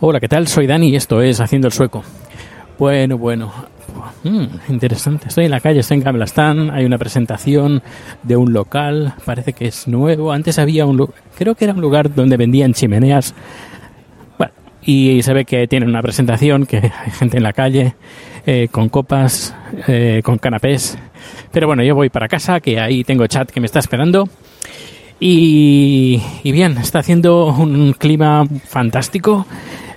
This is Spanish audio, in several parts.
Hola, ¿qué tal? Soy Dani y esto es Haciendo el Sueco. Bueno, bueno. Mm, interesante. Estoy en la calle, estoy en. Hay una presentación de un local. Parece que es nuevo. Antes había un creo que era un lugar donde vendían chimeneas. Y se ve que tienen una presentación, que hay gente en la calle eh, con copas, eh, con canapés. Pero bueno, yo voy para casa, que ahí tengo chat que me está esperando. Y, y bien, está haciendo un clima fantástico.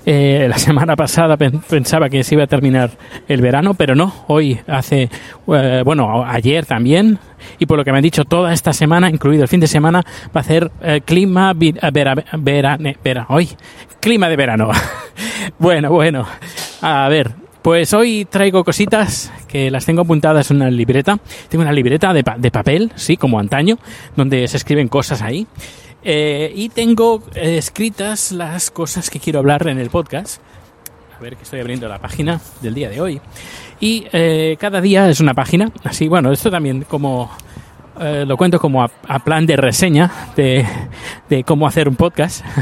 Eh, la semana pasada pen- pensaba que se iba a terminar el verano, pero no. Hoy hace, eh, bueno, ayer también. Y por lo que me han dicho, toda esta semana, incluido el fin de semana, va a hacer eh, clima eh, vera, vera- hoy, clima de verano. bueno, bueno. A ver, pues hoy traigo cositas que las tengo apuntadas en una libreta. Tengo una libreta de, pa- de papel, sí, como antaño, donde se escriben cosas ahí. Eh, y tengo eh, escritas las cosas que quiero hablar en el podcast. A ver que estoy abriendo la página del día de hoy. Y eh, cada día es una página. Así, bueno, esto también como lo cuento como a, plan de reseña de, de cómo hacer un podcast.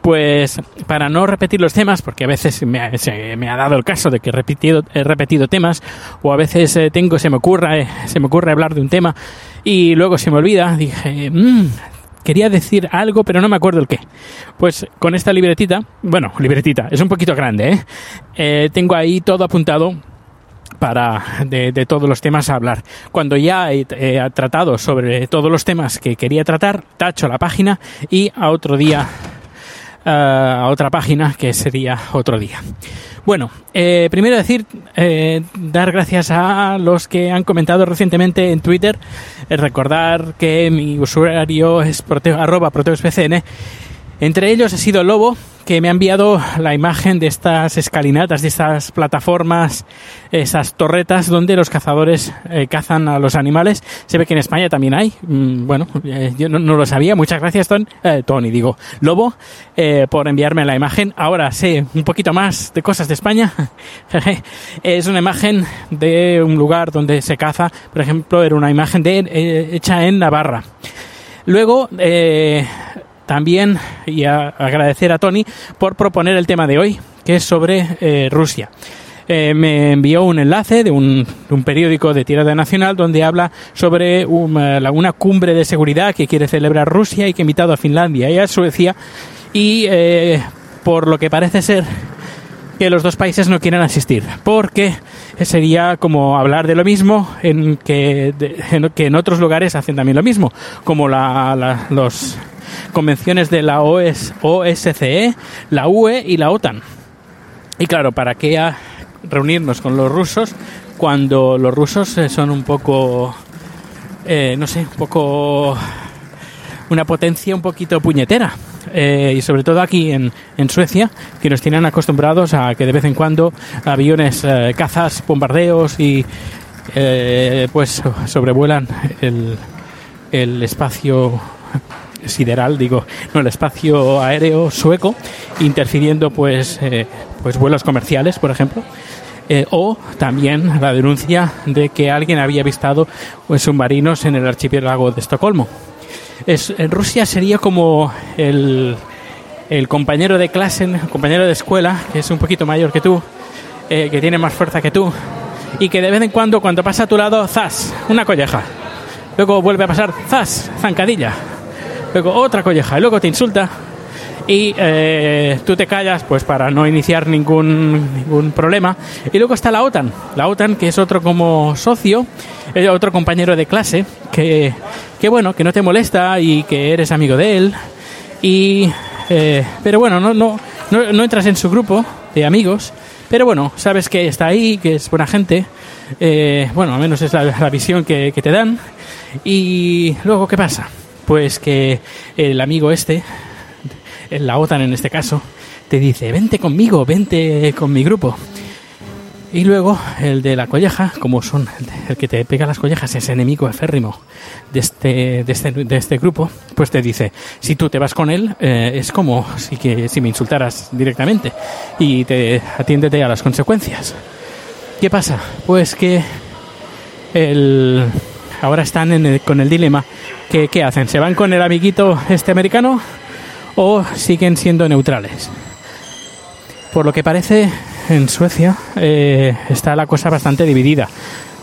Pues para no repetir los temas, porque a veces me ha, se me ha dado el caso de que he repetido, temas, o a veces tengo, se me ocurre, se me ocurre hablar de un tema y luego se me olvida, dije, "Mm, quería decir algo, pero no me acuerdo el qué. Pues con esta libretita, bueno, libretita, es un poquito grande, ¿eh? Eh, tengo ahí todo apuntado para de, de todos los temas a hablar. Cuando ya he, tratado sobre todos los temas que quería tratar, tacho la página y a otro día a otra página que sería otro día. Bueno, eh, primero decir, eh, dar gracias a los que han comentado recientemente en Twitter, eh, recordar que mi usuario es proteo, arroba proteospcn, entre ellos ha sido Lobo, que me ha enviado la imagen de estas escalinatas, de estas plataformas, esas torretas donde los cazadores eh, cazan a los animales. Se ve que en España también hay. Mm, bueno, eh, yo no, lo sabía. Muchas gracias, Ton, eh, Tony, digo, Lobo, eh, por enviarme la imagen. Ahora sé un poquito más de cosas de España. Es una imagen de un lugar donde se caza. Por ejemplo, era una imagen de, hecha en Navarra. Luego, eh, también y agradecer a Tony por proponer el tema de hoy, que es sobre eh, Rusia. Eh, me envió un enlace de un, de un periódico de tirada nacional donde habla sobre una, la- una cumbre de seguridad que quiere celebrar Rusia y que ha invitado a Finlandia y a Suecia y eh, por lo que parece ser que los dos países no quieren asistir, porque sería como hablar de lo mismo en que, en, otros lugares hacen también lo mismo, como la- los convenciones de la OS, OSCE, la UE y la OTAN. Y claro, ¿para qué a- reunirnos con los rusos cuando los rusos eh, son un poco, eh, no sé, un poco una potencia un poquito puñetera. Eh, y sobre todo aquí en, en Suecia, que nos tienen acostumbrados a que de vez en cuando aviones, eh, cazas, bombardeos y pues sobrevuelan el, el espacio sideral, digo, no el espacio aéreo sueco, interfiriendo pues, eh, pues vuelos comerciales, por ejemplo. Eh, o también la denuncia de que alguien había avistado pues, submarinos en el archipiélago de Estocolmo. Es, en Rusia sería como el, el compañero de clase, el compañero de escuela, que es un poquito mayor que tú, eh, que tiene más fuerza que tú y que de vez en cuando, cuando pasa a tu lado, zas, una colleja. Luego vuelve a pasar, zas, zancadilla. Luego otra colleja y luego te insulta y eh, tú te callas pues para no iniciar ningún, ningún problema. Y luego está la OTAN, la OTAN que es otro como socio, eh, otro compañero de clase que, que bueno, que no te molesta y que eres amigo de él. Y, eh, pero bueno, no, no, no, entras en su grupo de amigos, pero bueno, sabes que está ahí, que es buena gente. bueno, al menos es la, la visión que te dan. Y luego, ¿qué pasa? Pues que el amigo este, la OTAN en este caso, te dice, vente conmigo, vente con mi grupo. Y luego el de la colleja, como son el que te pega las collejas, es enemigo eférrimo de este, de este, de este grupo, pues te dice, si tú te vas con él, eh, es como si, que, si me insultaras directamente y te atiéndete a las consecuencias. ¿Qué pasa? Pues que el, ahora están con el dilema que, ¿qué hacen? ¿Se van con el amiguito este americano o siguen siendo neutrales. Por lo que parece, en Suecia eh, está la cosa bastante dividida.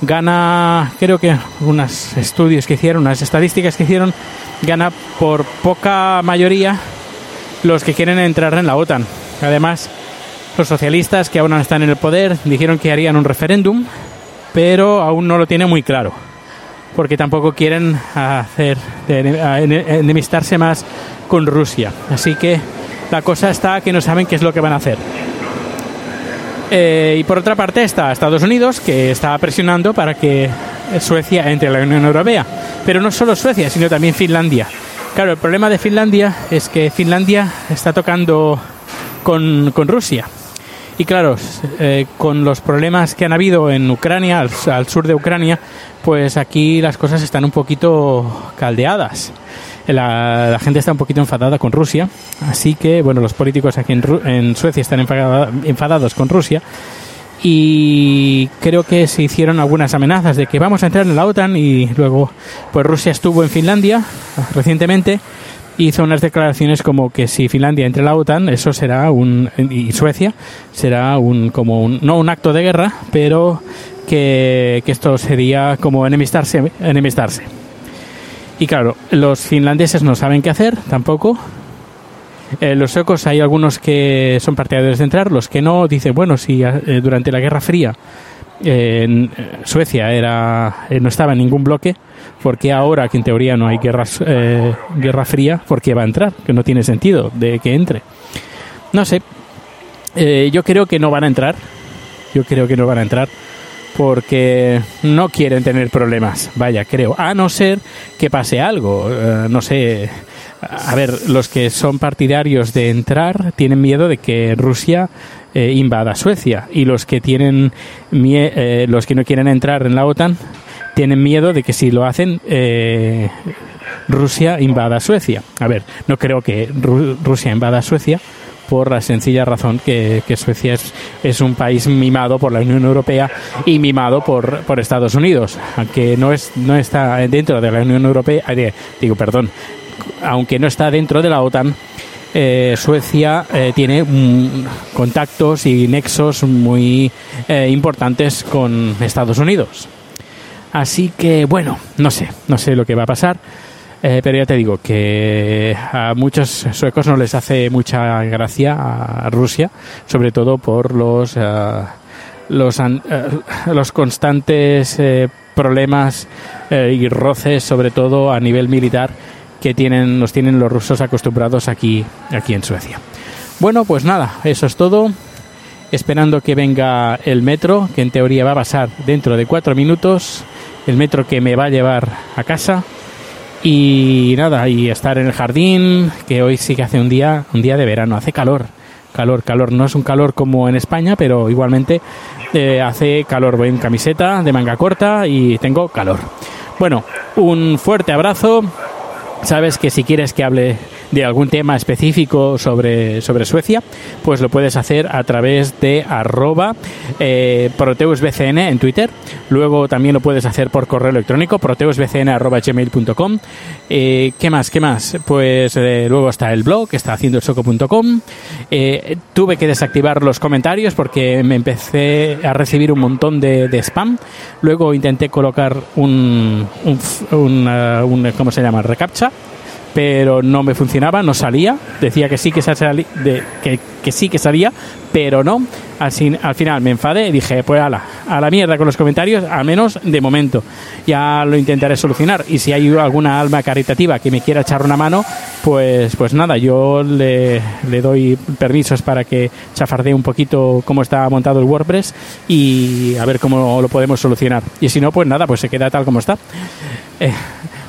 Gana, creo que unos estudios que hicieron, unas estadísticas que hicieron, gana por poca mayoría los que quieren entrar en la OTAN. Además, los socialistas que aún no están en el poder dijeron que harían un referéndum, pero aún no lo tienen muy claro, porque tampoco quieren hacer enemistarse más con Rusia. Así que la cosa está que no saben qué es lo que van a hacer. Eh, y por otra parte está Estados Unidos, que está presionando para que Suecia entre en la Unión Europea. Pero no solo Suecia, sino también Finlandia. Claro, el problema de Finlandia es que Finlandia está tocando con, Rusia. Y claro, eh, con los problemas que han habido en Ucrania, al, sur de Ucrania, pues aquí las cosas están un poquito caldeadas. La, gente está un poquito enfadada con Rusia, así que, bueno, los políticos aquí en, Suecia están enfadados con Rusia. Y creo que se hicieron algunas amenazas de que vamos a entrar en la OTAN y luego pues Rusia estuvo en Finlandia recientemente hizo unas declaraciones como que si Finlandia entra en la OTAN eso será un y Suecia será un como un, no un acto de guerra pero que, que esto sería como enemistarse enemistarse y claro, los finlandeses no saben qué hacer tampoco. Eh, los suecos hay algunos que son partidarios de entrar, los que no dicen, bueno, si eh, durante la Guerra Fría eh, Suecia era no estaba en ningún bloque, ¿por qué ahora que en teoría no hay guerra, guerra fría, por qué va a entrar? Que no tiene sentido de que entre. No sé, yo creo que no van a entrar, yo creo que no van a entrar porque no quieren tener problemas, vaya, creo, a no ser que pase algo, eh, no sé, a ver, los que son partidarios de entrar tienen miedo de que Rusia eh, invada Suecia y los que tienen eh, los que no quieren entrar en la OTAN tienen miedo de que si lo hacen Rusia invada Suecia. A ver, no creo que Rusia invada Suecia, por la sencilla razón que, Suecia es, es, un país mimado por la Unión Europea y mimado por, por Estados Unidos, aunque no, es, no está dentro de la Unión Europea, eh, digo, perdón, aunque no está dentro de la OTAN, eh, Suecia eh, tiene mm, contactos y nexos muy importantes con Estados Unidos. Así que, bueno, no sé, no sé lo que va a pasar. Eh, pero ya te digo que a muchos suecos no les hace mucha gracia a Rusia, sobre todo por los, eh, los, eh, los constantes problemas y roces, sobre todo a nivel militar, que tienen, nos tienen los rusos acostumbrados aquí, aquí en Suecia. Bueno, pues nada, eso es todo. Esperando que venga el metro, que en teoría va a pasar dentro de cuatro minutos. El metro que me va a llevar a casa y nada, y estar en el jardín, que hoy sí que hace un día, un día de verano, hace calor, calor, calor. No es un calor como en España, pero igualmente eh, hace calor. Voy en camiseta de manga corta y tengo calor. Bueno, un fuerte abrazo. Sabes que si quieres que hable de algún tema específico sobre, sobre Suecia, pues lo puedes hacer a través de arroba eh, proteusbcn en Twitter. Luego también lo puedes hacer por correo electrónico, proteusbcn.gmail.com. Eh, ¿Qué más? ¿Qué más? Pues eh, luego está el blog, está haciendo soco.com. Tuve que desactivar los comentarios porque me empecé a recibir un montón de, spam. Luego intenté colocar un, un ¿cómo se llama? Recaptcha pero no me funcionaba, no salía. Decía que sí que, salía, de, que, que, sí que salía, pero no. Al, al, final me enfadé y dije, pues ala, a la mierda con los comentarios, al menos de momento. Ya lo intentaré solucionar. Y si hay alguna alma caritativa que me quiera echar una mano, pues, pues nada, yo le, le doy permisos para que chafardee un poquito cómo está montado el WordPress y a ver cómo lo podemos solucionar. Y si no, pues nada, pues se queda tal como está. Eh,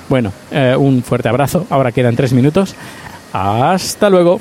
bueno, eh, un fuerte abrazo. Ahora quedan tres minutos. Hasta luego.